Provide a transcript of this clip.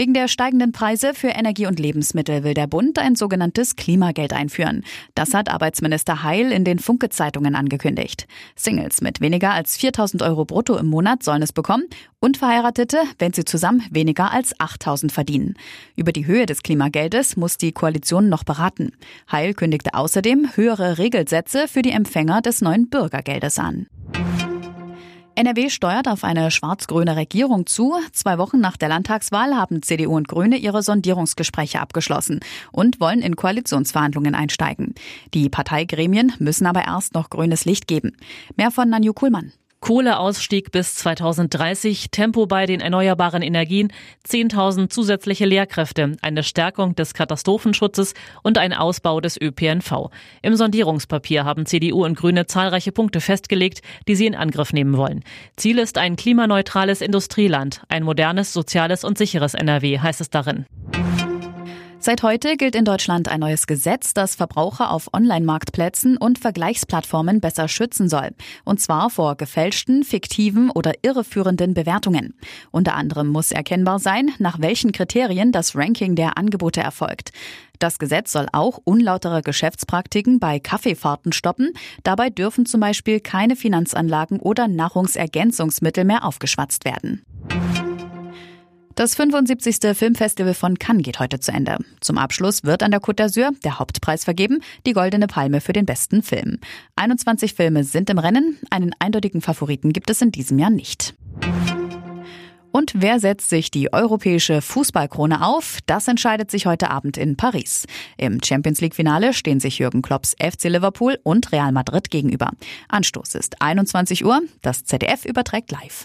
Wegen der steigenden Preise für Energie und Lebensmittel will der Bund ein sogenanntes Klimageld einführen. Das hat Arbeitsminister Heil in den Funke-Zeitungen angekündigt. Singles mit weniger als 4000 Euro brutto im Monat sollen es bekommen und Verheiratete, wenn sie zusammen weniger als 8000 verdienen. Über die Höhe des Klimageldes muss die Koalition noch beraten. Heil kündigte außerdem höhere Regelsätze für die Empfänger des neuen Bürgergeldes an. NRW steuert auf eine schwarz-grüne Regierung zu. Zwei Wochen nach der Landtagswahl haben CDU und Grüne ihre Sondierungsgespräche abgeschlossen und wollen in Koalitionsverhandlungen einsteigen. Die Parteigremien müssen aber erst noch grünes Licht geben. Mehr von Nanju Kuhlmann. Kohleausstieg bis 2030, Tempo bei den erneuerbaren Energien, 10.000 zusätzliche Lehrkräfte, eine Stärkung des Katastrophenschutzes und ein Ausbau des ÖPNV. Im Sondierungspapier haben CDU und Grüne zahlreiche Punkte festgelegt, die sie in Angriff nehmen wollen. Ziel ist ein klimaneutrales Industrieland, ein modernes, soziales und sicheres NRW, heißt es darin. Seit heute gilt in Deutschland ein neues Gesetz, das Verbraucher auf Online-Marktplätzen und Vergleichsplattformen besser schützen soll. Und zwar vor gefälschten, fiktiven oder irreführenden Bewertungen. Unter anderem muss erkennbar sein, nach welchen Kriterien das Ranking der Angebote erfolgt. Das Gesetz soll auch unlautere Geschäftspraktiken bei Kaffeefahrten stoppen. Dabei dürfen zum Beispiel keine Finanzanlagen oder Nahrungsergänzungsmittel mehr aufgeschwatzt werden. Das 75. Filmfestival von Cannes geht heute zu Ende. Zum Abschluss wird an der Côte d'Azur der Hauptpreis vergeben, die Goldene Palme für den besten Film. 21 Filme sind im Rennen, einen eindeutigen Favoriten gibt es in diesem Jahr nicht. Und wer setzt sich die europäische Fußballkrone auf? Das entscheidet sich heute Abend in Paris. Im Champions League Finale stehen sich Jürgen Klopps FC Liverpool und Real Madrid gegenüber. Anstoß ist 21 Uhr. Das ZDF überträgt live.